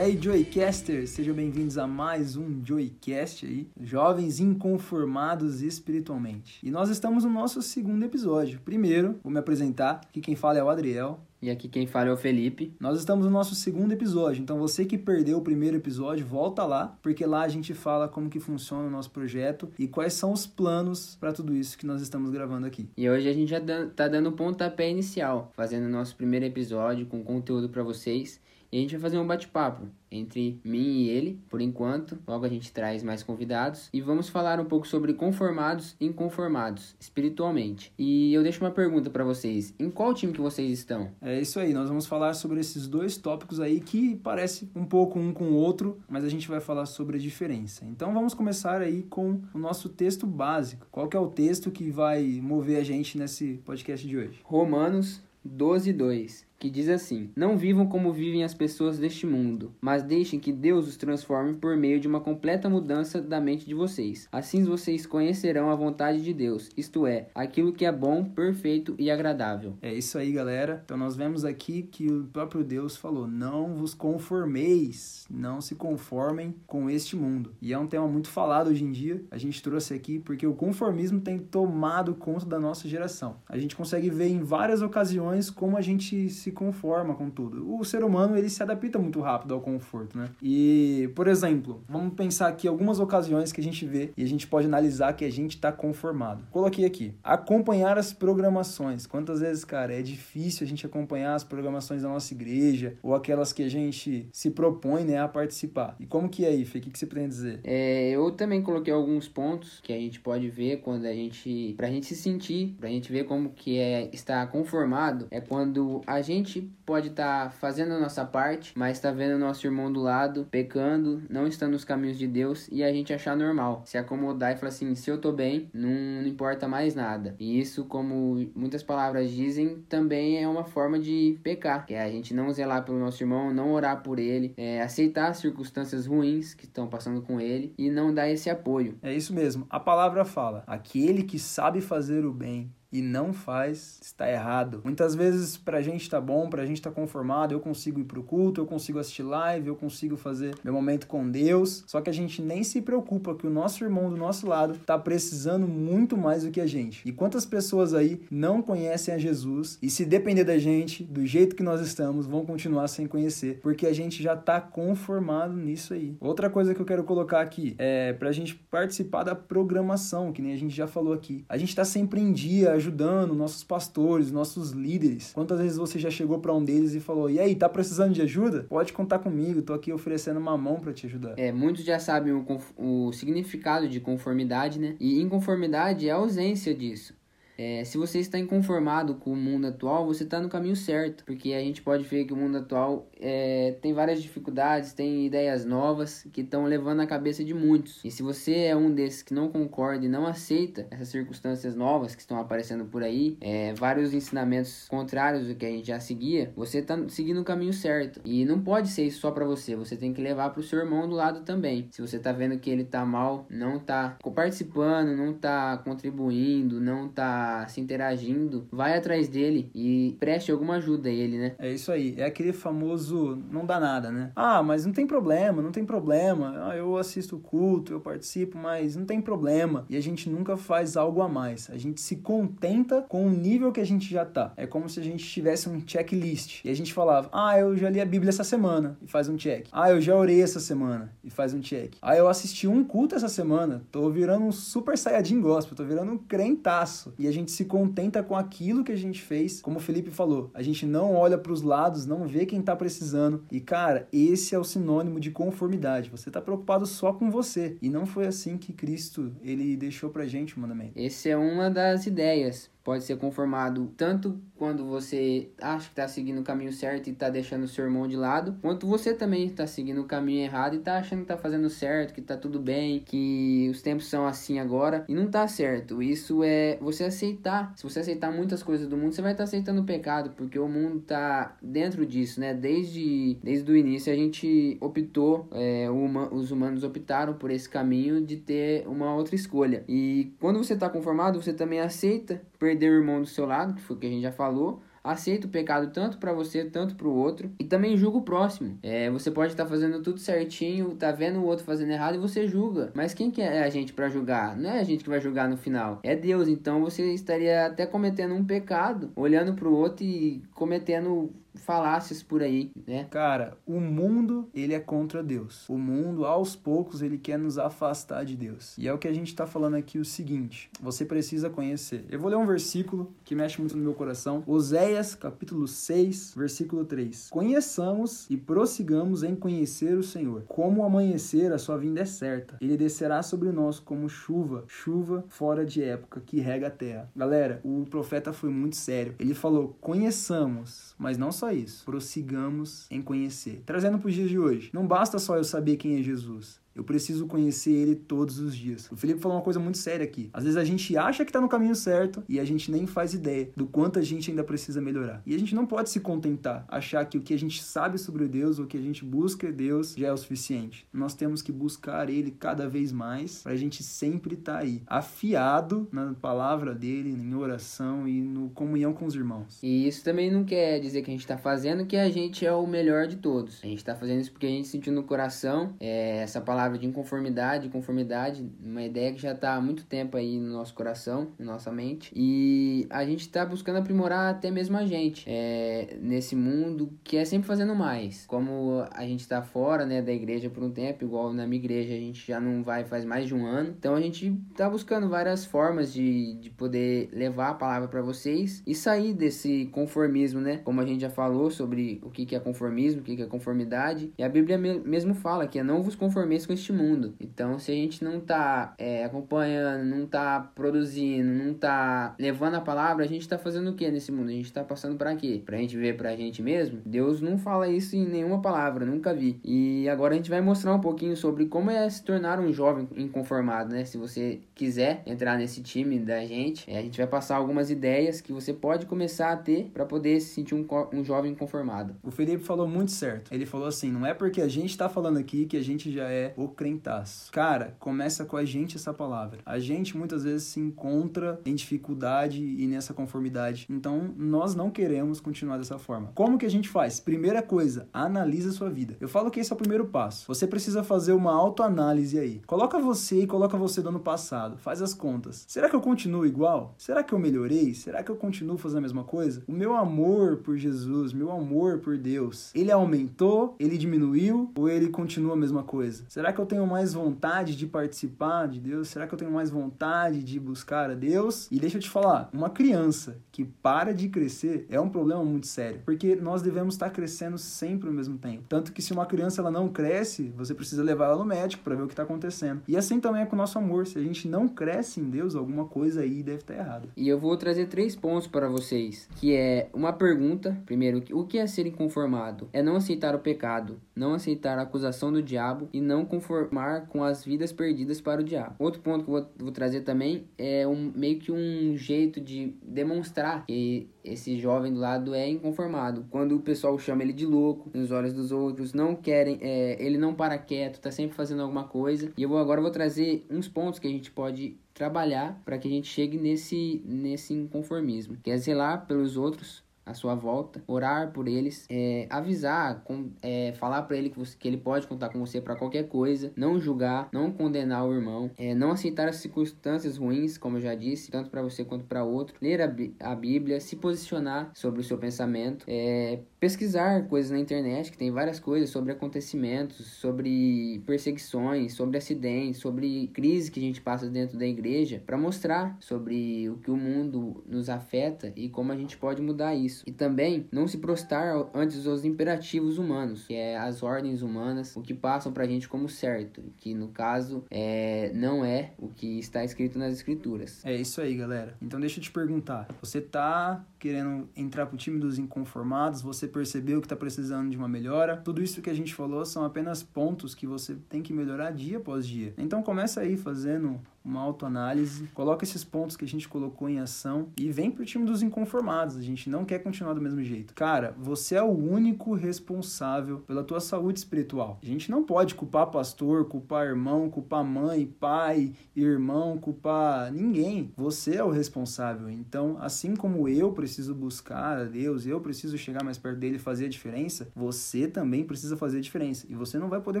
Aí, Joycasters, sejam bem-vindos a mais um Joycast aí, jovens inconformados espiritualmente. E nós estamos no nosso segundo episódio. Primeiro, vou me apresentar, aqui quem fala é o Adriel. E aqui quem fala é o Felipe. Nós estamos no nosso segundo episódio, então você que perdeu o primeiro episódio, volta lá, porque lá a gente fala como que funciona o nosso projeto e quais são os planos para tudo isso que nós estamos gravando aqui. E hoje a gente já tá dando o pontapé inicial, fazendo o nosso primeiro episódio com conteúdo para vocês. E a gente vai fazer um bate-papo entre mim e ele, por enquanto. Logo a gente traz mais convidados e vamos falar um pouco sobre conformados e inconformados espiritualmente. E eu deixo uma pergunta para vocês: em qual time que vocês estão? É isso aí, nós vamos falar sobre esses dois tópicos aí que parece um pouco um com o outro, mas a gente vai falar sobre a diferença. Então vamos começar aí com o nosso texto básico. Qual que é o texto que vai mover a gente nesse podcast de hoje? Romanos 12, 2 que diz assim: Não vivam como vivem as pessoas deste mundo, mas deixem que Deus os transforme por meio de uma completa mudança da mente de vocês. Assim vocês conhecerão a vontade de Deus, isto é, aquilo que é bom, perfeito e agradável. É isso aí, galera. Então nós vemos aqui que o próprio Deus falou: Não vos conformeis, não se conformem com este mundo. E é um tema muito falado hoje em dia. A gente trouxe aqui porque o conformismo tem tomado conta da nossa geração. A gente consegue ver em várias ocasiões como a gente se se conforma com tudo. O ser humano, ele se adapta muito rápido ao conforto, né? E, por exemplo, vamos pensar aqui algumas ocasiões que a gente vê e a gente pode analisar que a gente está conformado. Coloquei aqui, acompanhar as programações. Quantas vezes, cara, é difícil a gente acompanhar as programações da nossa igreja ou aquelas que a gente se propõe, né, a participar. E como que é, Ife? O que, que você pretende dizer? É, eu também coloquei alguns pontos que a gente pode ver quando a gente, pra gente se sentir, pra gente ver como que é estar conformado, é quando a gente gente pode estar tá fazendo a nossa parte, mas está vendo o nosso irmão do lado pecando, não estando nos caminhos de Deus e a gente achar normal, se acomodar e falar assim: se eu tô bem, não, não importa mais nada. E isso, como muitas palavras dizem, também é uma forma de pecar, que é a gente não zelar pelo nosso irmão, não orar por ele, é, aceitar as circunstâncias ruins que estão passando com ele e não dar esse apoio. É isso mesmo. A palavra fala: aquele que sabe fazer o bem e não faz, está errado. Muitas vezes pra gente tá bom, pra gente tá conformado, eu consigo ir pro culto, eu consigo assistir live, eu consigo fazer meu momento com Deus, só que a gente nem se preocupa que o nosso irmão do nosso lado tá precisando muito mais do que a gente. E quantas pessoas aí não conhecem a Jesus e se depender da gente, do jeito que nós estamos, vão continuar sem conhecer, porque a gente já tá conformado nisso aí. Outra coisa que eu quero colocar aqui é pra gente participar da programação, que nem a gente já falou aqui. A gente tá sempre em dia, ajudando nossos pastores, nossos líderes. Quantas vezes você já chegou para um deles e falou: "E aí, tá precisando de ajuda? Pode contar comigo, tô aqui oferecendo uma mão para te ajudar". É, muitos já sabem o, o significado de conformidade, né? E inconformidade é a ausência disso. É, se você está inconformado com o mundo atual, você está no caminho certo, porque a gente pode ver que o mundo atual é, tem várias dificuldades, tem ideias novas que estão levando a cabeça de muitos. E se você é um desses que não concorda e não aceita essas circunstâncias novas que estão aparecendo por aí, é, vários ensinamentos contrários do que a gente já seguia, você está seguindo o caminho certo. E não pode ser isso só para você, você tem que levar para o seu irmão do lado também. Se você está vendo que ele está mal, não está participando, não está contribuindo, não está se interagindo, vai atrás dele e preste alguma ajuda a ele, né? É isso aí. É aquele famoso não dá nada, né? Ah, mas não tem problema, não tem problema. Ah, eu assisto o culto, eu participo, mas não tem problema. E a gente nunca faz algo a mais. A gente se contenta com o nível que a gente já tá. É como se a gente tivesse um checklist. E a gente falava: "Ah, eu já li a Bíblia essa semana" e faz um check. "Ah, eu já orei essa semana" e faz um check. "Ah, eu assisti um culto essa semana, tô virando um super saiyajin gospel, tô virando um crentaço". E a gente gente se contenta com aquilo que a gente fez, como o Felipe falou, a gente não olha para os lados, não vê quem tá precisando. E cara, esse é o sinônimo de conformidade. Você tá preocupado só com você. E não foi assim que Cristo ele deixou pra gente o mandamento. Esse é uma das ideias pode ser conformado tanto quando você acha que está seguindo o caminho certo e está deixando o seu irmão de lado, quanto você também está seguindo o caminho errado e está achando que está fazendo certo, que está tudo bem, que os tempos são assim agora e não está certo. Isso é você aceitar. Se você aceitar muitas coisas do mundo, você vai estar tá aceitando o pecado, porque o mundo está dentro disso, né? Desde, desde o início a gente optou, é, uma, os humanos optaram por esse caminho de ter uma outra escolha. E quando você está conformado, você também aceita perder o irmão do seu lado, que foi o que a gente já falou, aceita o pecado tanto para você, tanto para o outro, e também julga o próximo. É, você pode estar tá fazendo tudo certinho, tá vendo o outro fazendo errado e você julga. Mas quem que é a gente para julgar? Não é a gente que vai julgar no final, é Deus. Então você estaria até cometendo um pecado, olhando para o outro e cometendo falácias por aí, né? Cara, o mundo, ele é contra Deus. O mundo, aos poucos, ele quer nos afastar de Deus. E é o que a gente tá falando aqui o seguinte, você precisa conhecer. Eu vou ler um versículo que mexe muito no meu coração. Oséias, capítulo 6, versículo 3. Conheçamos e prossigamos em conhecer o Senhor. Como amanhecer, a sua vinda é certa. Ele descerá sobre nós como chuva, chuva fora de época que rega a terra. Galera, o profeta foi muito sério. Ele falou: "Conheçamos, mas não só isso, prossigamos em conhecer. Trazendo para os dias de hoje, não basta só eu saber quem é Jesus. Eu preciso conhecer ele todos os dias. O Felipe falou uma coisa muito séria aqui. Às vezes a gente acha que está no caminho certo e a gente nem faz ideia do quanto a gente ainda precisa melhorar. E a gente não pode se contentar, achar que o que a gente sabe sobre Deus, o que a gente busca em Deus, já é o suficiente. Nós temos que buscar ele cada vez mais para a gente sempre estar tá aí, afiado na palavra dele, em oração e no comunhão com os irmãos. E isso também não quer dizer que a gente está fazendo que a gente é o melhor de todos. A gente está fazendo isso porque a gente sentiu no coração é, essa palavra palavra de inconformidade, conformidade, uma ideia que já está há muito tempo aí no nosso coração, na nossa mente, e a gente está buscando aprimorar até mesmo a gente é, nesse mundo que é sempre fazendo mais. Como a gente está fora né, da igreja por um tempo, igual na minha igreja a gente já não vai faz mais de um ano, então a gente está buscando várias formas de, de poder levar a palavra para vocês e sair desse conformismo, né? Como a gente já falou sobre o que, que é conformismo, o que, que é conformidade, e a Bíblia mesmo fala que é não vos conformeis com este mundo. Então, se a gente não tá é, acompanhando, não tá produzindo, não tá levando a palavra, a gente tá fazendo o que nesse mundo? A gente tá passando para quê? Pra gente ver pra gente mesmo? Deus não fala isso em nenhuma palavra, nunca vi. E agora a gente vai mostrar um pouquinho sobre como é se tornar um jovem inconformado, né? Se você quiser entrar nesse time da gente, é, a gente vai passar algumas ideias que você pode começar a ter para poder se sentir um, um jovem conformado. O Felipe falou muito certo. Ele falou assim: não é porque a gente tá falando aqui que a gente já é o crentaço. Cara, começa com a gente essa palavra. A gente muitas vezes se encontra em dificuldade e nessa conformidade. Então, nós não queremos continuar dessa forma. Como que a gente faz? Primeira coisa, analisa sua vida. Eu falo que esse é o primeiro passo. Você precisa fazer uma autoanálise aí. Coloca você e coloca você do ano passado. Faz as contas. Será que eu continuo igual? Será que eu melhorei? Será que eu continuo fazendo a mesma coisa? O meu amor por Jesus, meu amor por Deus, ele aumentou, ele diminuiu ou ele continua a mesma coisa? Será Será que eu tenho mais vontade de participar de Deus? Será que eu tenho mais vontade de buscar a Deus? E deixa eu te falar, uma criança que para de crescer é um problema muito sério, porque nós devemos estar crescendo sempre ao mesmo tempo. Tanto que se uma criança ela não cresce, você precisa levar ela no médico para ver o que está acontecendo. E assim também é com o nosso amor. Se a gente não cresce em Deus, alguma coisa aí deve estar errada. E eu vou trazer três pontos para vocês, que é uma pergunta. Primeiro, o que é ser inconformado? É não aceitar o pecado, não aceitar a acusação do diabo e não conformar com as vidas perdidas para o diabo. Outro ponto que eu vou, vou trazer também é um, meio que um jeito de demonstrar que esse jovem do lado é inconformado. Quando o pessoal chama ele de louco nos olhos dos outros, não querem, é, ele não para quieto, tá sempre fazendo alguma coisa. E eu vou, agora vou trazer uns pontos que a gente pode trabalhar para que a gente chegue nesse, nesse inconformismo. Quer zelar pelos outros, à sua volta, orar por eles, é, avisar, com, é, falar para ele que, você, que ele pode contar com você para qualquer coisa, não julgar, não condenar o irmão, é, não aceitar as circunstâncias ruins, como eu já disse, tanto para você quanto para outro, ler a, a, Bíblia, se posicionar sobre o seu pensamento, é, pesquisar coisas na internet, que tem várias coisas sobre acontecimentos, sobre perseguições, sobre acidentes, sobre crises que a gente passa dentro da igreja, para mostrar sobre o que o mundo nos afeta e como a gente pode mudar isso isso. E também não se prostrar antes dos imperativos humanos, que é as ordens humanas, o que passam pra gente como certo, que no caso é, não é o que está escrito nas escrituras. É isso aí, galera. Então deixa eu te perguntar, você tá querendo entrar pro time dos inconformados, você percebeu que tá precisando de uma melhora? Tudo isso que a gente falou são apenas pontos que você tem que melhorar dia após dia. Então começa aí fazendo uma autoanálise, coloca esses pontos que a gente colocou em ação e vem pro time dos inconformados. A gente não quer continuar do mesmo jeito. Cara, você é o único responsável pela tua saúde espiritual. A gente não pode culpar pastor, culpar irmão, culpar mãe, pai, irmão, culpar ninguém. Você é o responsável. Então, assim como eu preciso buscar a Deus, eu preciso chegar mais perto dele e fazer a diferença, você também precisa fazer a diferença. E você não vai poder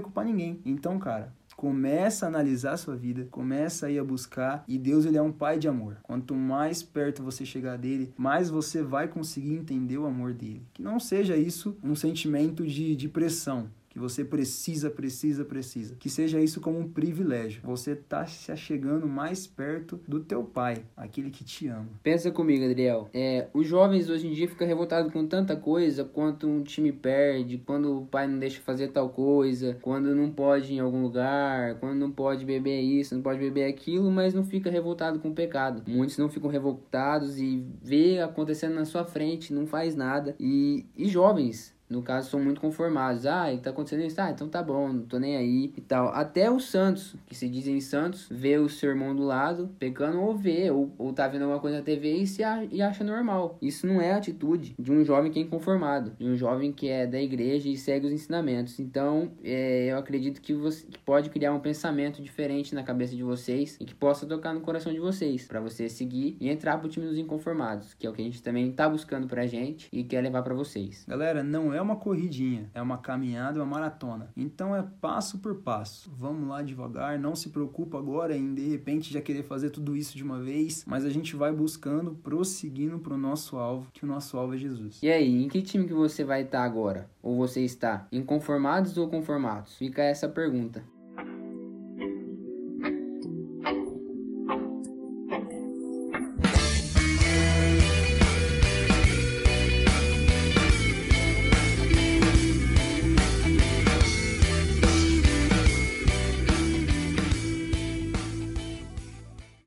culpar ninguém. Então, cara, Começa a analisar a sua vida, começa a ir a buscar e Deus ele é um pai de amor. Quanto mais perto você chegar dele, mais você vai conseguir entender o amor dele. Que não seja isso um sentimento de, de pressão, que você precisa, precisa, precisa. Que seja isso como um privilégio. Você tá se achegando mais perto do teu pai, aquele que te ama. Pensa comigo, Adriel. É, os jovens hoje em dia ficam revoltados com tanta coisa, quanto um time perde, quando o pai não deixa fazer tal coisa, quando não pode ir em algum lugar, quando não pode beber isso, não pode beber aquilo, mas não fica revoltado com o pecado. Muitos não ficam revoltados e vê acontecendo na sua frente, não faz nada. E, e jovens no caso, são muito conformados. Ah, tá acontecendo isso? Ah, então tá bom, não tô nem aí e tal. Até os santos, que se dizem santos, vê o seu irmão do lado, pecando ou vê, ou, ou tá vendo alguma coisa na TV e, se a, e acha normal. Isso não é atitude de um jovem que é inconformado, de um jovem que é da igreja e segue os ensinamentos. Então, é, eu acredito que você que pode criar um pensamento diferente na cabeça de vocês e que possa tocar no coração de vocês, para você seguir e entrar pro time dos inconformados, que é o que a gente também tá buscando pra gente e quer levar para vocês. Galera, não é é uma corridinha, é uma caminhada, uma maratona. Então é passo por passo. Vamos lá devagar, não se preocupa agora em de repente já querer fazer tudo isso de uma vez, mas a gente vai buscando, prosseguindo pro nosso alvo, que o nosso alvo é Jesus. E aí, em que time que você vai estar agora? Ou você está? Inconformados ou conformados? Fica essa pergunta.